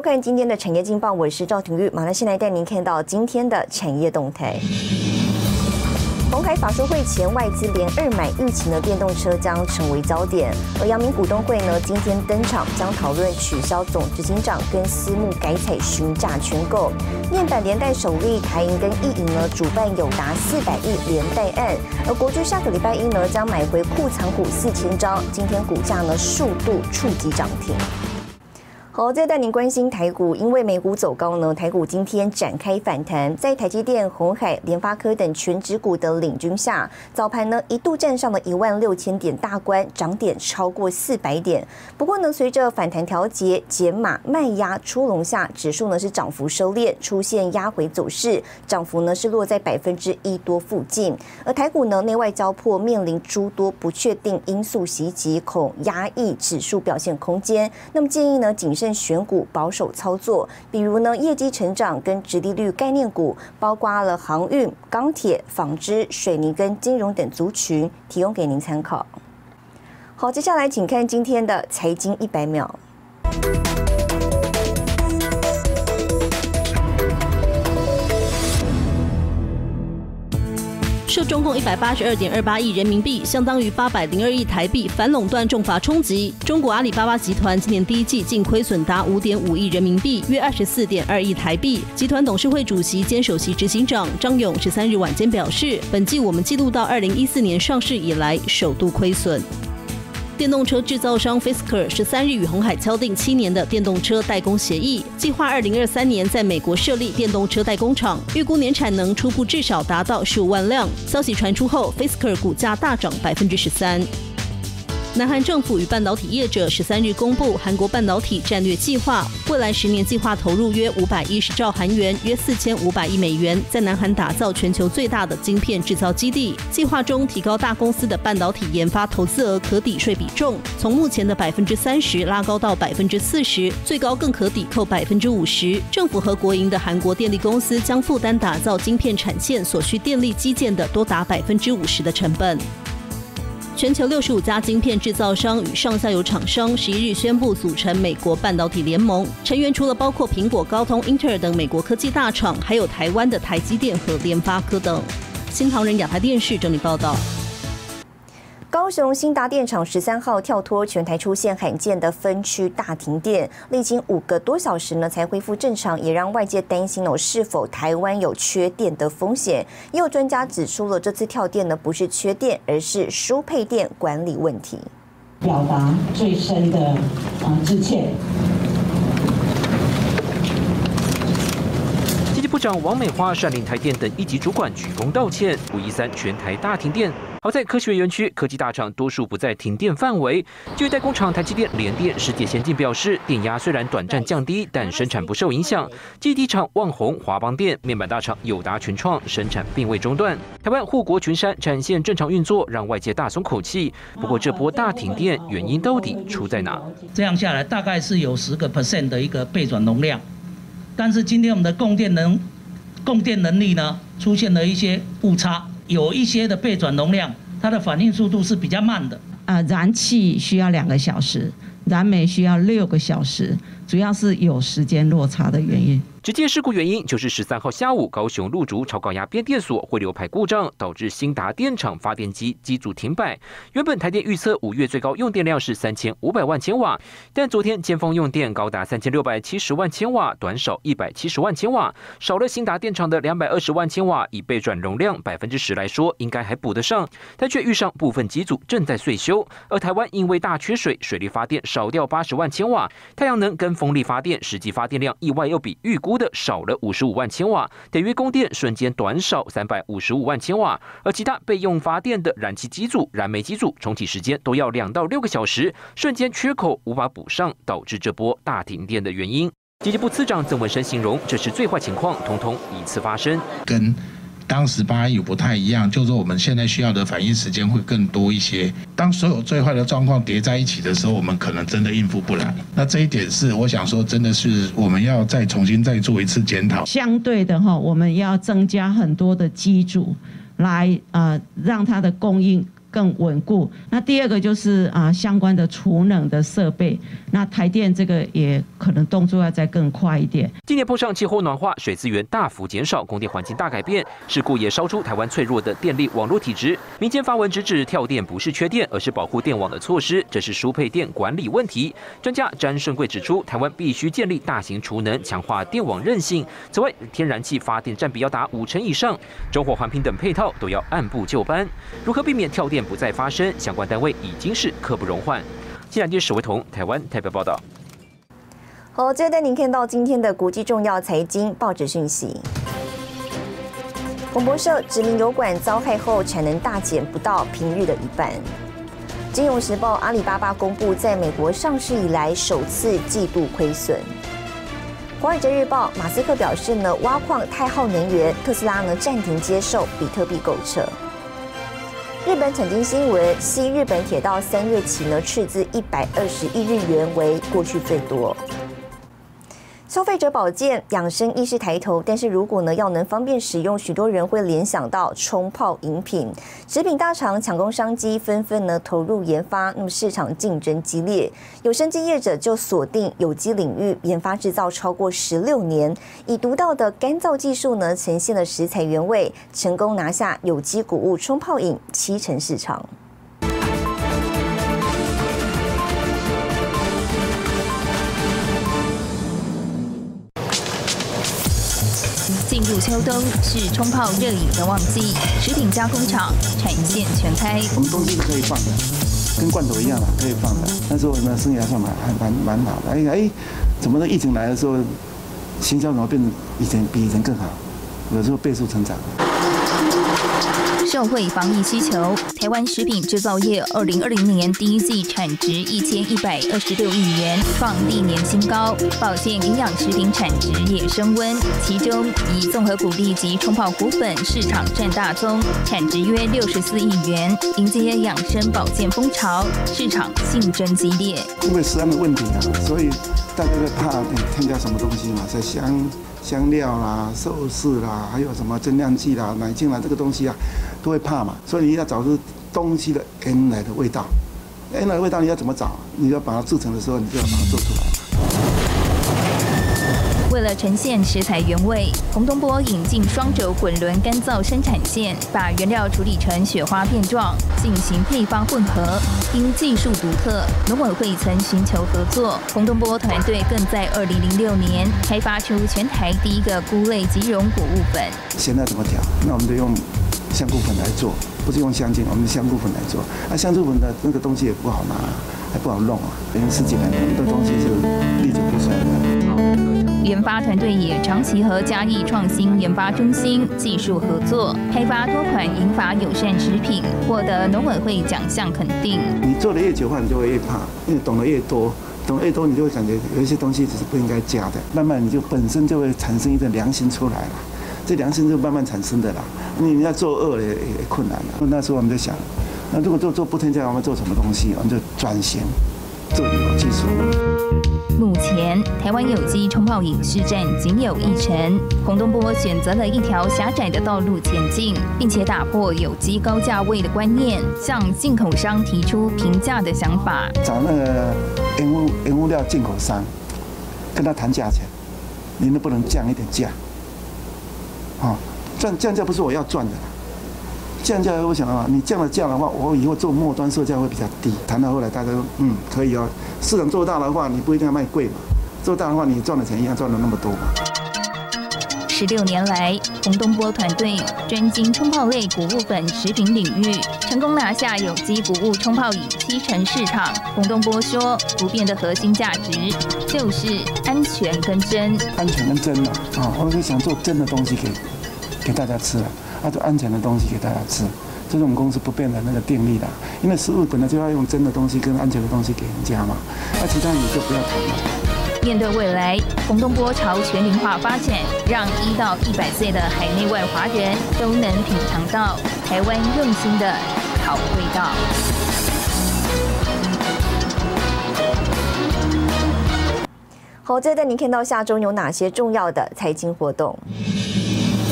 收看今天的产业劲报，我是赵廷玉，马上先来带您看到今天的产业动态。红海法说会前，外资连二买疫情的，电动车将成为焦点。而阳明股东会呢，今天登场，将讨论取消总执行长跟私募改采询价全购。面板连带首例台银跟易银呢，主办有达四百亿连带案。而国巨下个礼拜一呢，将买回库藏股四千张，今天股价呢，数度触及涨停。好，再带您关心台股，因为美股走高呢，台股今天展开反弹，在台积电、红海、联发科等全指股的领军下，早盘呢一度站上了一万六千点大关，涨点超过四百点。不过呢，随着反弹调节、减码卖压出笼下，指数呢是涨幅收敛，出现压回走势，涨幅呢是落在百分之一多附近。而台股呢内外交迫，面临诸多不确定因素袭击，恐压抑指数表现空间。那么建议呢谨慎。选股保守操作，比如呢业绩成长跟直利率概念股，包括了航运、钢铁、纺织、水泥跟金融等族群，提供给您参考。好，接下来请看今天的财经一百秒。受中共一百八十二点二八亿人民币，相当于八百零二亿台币反垄断重罚冲击，中国阿里巴巴集团今年第一季净亏损达五点五亿人民币，约二十四点二亿台币。集团董事会主席兼首席执行长张勇十三日晚间表示，本季我们记录到二零一四年上市以来首度亏损。电动车制造商 Fisker 十三日与红海敲定七年的电动车代工协议，计划二零二三年在美国设立电动车代工厂，预估年产能初步至少达到十五万辆。消息传出后，Fisker 股价大涨百分之十三。南韩政府与半导体业者十三日公布韩国半导体战略计划，未来十年计划投入约五百一十兆韩元，约四千五百亿美元，在南韩打造全球最大的晶片制造基地。计划中提高大公司的半导体研发投资额可抵税比重，从目前的百分之三十拉高到百分之四十，最高更可抵扣百分之五十。政府和国营的韩国电力公司将负担打造晶片产线所需电力基建的多达百分之五十的成本。全球六十五家晶片制造商与上下游厂商十一日宣布组成美国半导体联盟，成员除了包括苹果、高通、英特尔等美国科技大厂，还有台湾的台积电和联发科等。新唐人亚太电视整理报道。高雄新达电厂十三号跳脱全台出现罕见的分区大停电，历经五个多小时呢才恢复正常，也让外界担心哦是否台湾有缺电的风险。也有专家指出了这次跳电呢不是缺电，而是输配电管理问题。表达最深的啊致歉。经济部长王美花率领台电等一级主管鞠躬道歉。五一三全台大停电。好在科学园区科技大厂多数不在停电范围。据代工厂台积电、联电、世界先进表示，电压虽然短暂降低，但生产不受影响。基地厂旺宏、华邦电、面板大厂友达、群创生产并未中断。台湾护国群山产线正常运作，让外界大松口气。不过这波大停电原因到底出在哪？这样下来大概是有十个 percent 的一个备转容量，但是今天我们的供电能供电能力呢出现了一些误差。有一些的备转容量，它的反应速度是比较慢的。啊，燃气需要两个小时，燃煤需要六个小时，主要是有时间落差的原因。直接事故原因就是十三号下午，高雄路竹超高压变电所汇流排故障，导致新达电厂发电机机组停摆。原本台电预测五月最高用电量是三千五百万千瓦，但昨天尖峰用电高达三千六百七十万千瓦，短少一百七十万千瓦，少了新达电厂的两百二十万千瓦。以备转容量百分之十来说，应该还补得上，但却遇上部分机组正在岁修。而台湾因为大缺水，水力发电少掉八十万千瓦，太阳能跟风力发电实际发电量意外又比预估。的少了五十五万千瓦，等于供电瞬间短少三百五十五万千瓦。而其他备用发电的燃气机组、燃煤机组重启时间都要两到六个小时，瞬间缺口无法补上，导致这波大停电的原因。经济部次长曾文生形容，这是最坏情况，通通一次发生。跟当时八有不太一样，就是说我们现在需要的反应时间会更多一些。当所有最坏的状况叠在一起的时候，我们可能真的应付不来。那这一点是我想说，真的是我们要再重新再做一次检讨。相对的哈，我们要增加很多的机组，来呃让它的供应更稳固。那第二个就是啊，相关的储能的设备，那台电这个也可能动作要再更快一点。今年碰上气候暖化，水资源大幅减少，供电环境大改变，事故也烧出台湾脆弱的电力网络体质。民间发文直指跳电不是缺电，而是保护电网的措施，这是输配电管理问题。专家詹顺贵指出，台湾必须建立大型储能，强化电网韧性。此外，天然气发电占比要达五成以上，中火环评等配套都要按部就班。如何避免跳电不再发生？相关单位已经是刻不容缓。记者史维彤，台湾台北报道。好，接着带您看到今天的国际重要财经报纸讯息。彭博社指名油管遭害后，产能大减不到平日的一半。金融时报，阿里巴巴公布在美国上市以来首次季度亏损。华尔街日报，马斯克表示呢，挖矿太耗能源，特斯拉呢暂停接受比特币购车。日本产经新闻，西日本铁道三月起呢斥资一百二十亿日元为过去最多。消费者保健养生意识抬头，但是如果呢要能方便使用，许多人会联想到冲泡饮品。食品大厂抢攻商机，纷纷呢投入研发，那么市场竞争激烈，有生机业者就锁定有机领域研发制造超过十六年，以独到的干燥技术呢呈现了食材原味，成功拿下有机谷物冲泡饮七成市场。进入秋冬是冲泡热饮的旺季，食品加工厂产线全开。我们东西是可以放的，跟罐头一样嘛可以放的。但是我们生意还算蛮还蛮蛮好的。哎哎，怎么的疫情来的时候，行销怎么变得以前比以前更好？有时候倍速成长。社会防疫需求，台湾食品制造业二零二零年第一季产值一千一百二十六亿元，创历年新高。保健营养食品产值也升温，其中以综合谷粒及冲泡谷粉市场占大宗，产值约六十四亿元，迎接养生保健风潮，市场竞争激烈。因为食安的问题啊，所以大家会怕添加什么东西嘛，在香。香料啦、寿司啦，还有什么增量剂啦、奶精啦，这个东西啊，都会怕嘛。所以你要找出东西的原来的味道，原来的味道你要怎么找？你要把它制成的时候，你就要把它做出来。为了呈现食材原味，洪东波引进双轴滚轮干燥生产线，把原料处理成雪花片状，进行配方混合。因技术独特，农委会曾寻求合作。洪东波团队更在2006年开发出全台第一个菇类即溶谷物粉。现在怎么调？那我们就用香菇粉来做，不是用香精，我们香菇粉来做。那香菇粉的那个东西也不好拿，还不好弄啊。等于十几年，这东西是历久不衰的。研发团队也长期和嘉义创新研发中心技术合作，开发多款银发友善食品，获得农委会奖项肯定。你做的越久的话，你就会越怕，因为懂得越多，懂得越多，你就会感觉有一些东西只是不应该加的，慢慢你就本身就会产生一个良心出来了，这良心就慢慢产生的啦。你要做恶也也困难了。那时候我们在想，那如果做做不添加，我们做什么东西？我们就转型做有技术。目前，台湾有机冲泡饮市占仅有一成。洪东波选择了一条狭窄的道路前进，并且打破有机高价位的观念，向进口商提出平价的想法。找那个原物原物料进口商，跟他谈价钱，你能不能降一点价？啊，赚降价不是我要赚的。降价，我想啊，你降了价的话，我以后做末端售价会比较低。谈到后来，大家说，嗯，可以哦。市场做大的话，你不一定要卖贵嘛。做大的话，你赚的钱一样赚了那么多嘛。十六年来，洪东波团队专精冲泡类谷物粉食品领域，成功拿下有机谷物冲泡饮七成市场。洪东波说，不变的核心价值就是安全跟真。安全跟真嘛，啊，我是想做真的东西给给大家吃啊。那就安全的东西给大家吃，这是我们公司不变的那个定力的。因为食物本来就要用真的东西跟安全的东西给人家嘛，那其他你就不要谈了。面对未来，洪东波朝全龄化发展，让一到一百岁的海内外华人都能品尝到台湾用心的好味道。好，再带您看到下周有哪些重要的财经活动。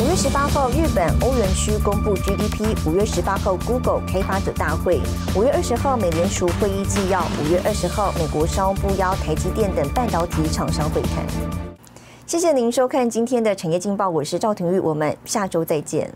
五月十八号，日本欧元区公布 GDP；五月十八号，Google 开发者大会；五月二十号，美联储会议纪要；五月二十号，美国商务部邀台积电等半导体厂商会谈。谢谢您收看今天的产业劲报，我是赵廷玉，我们下周再见。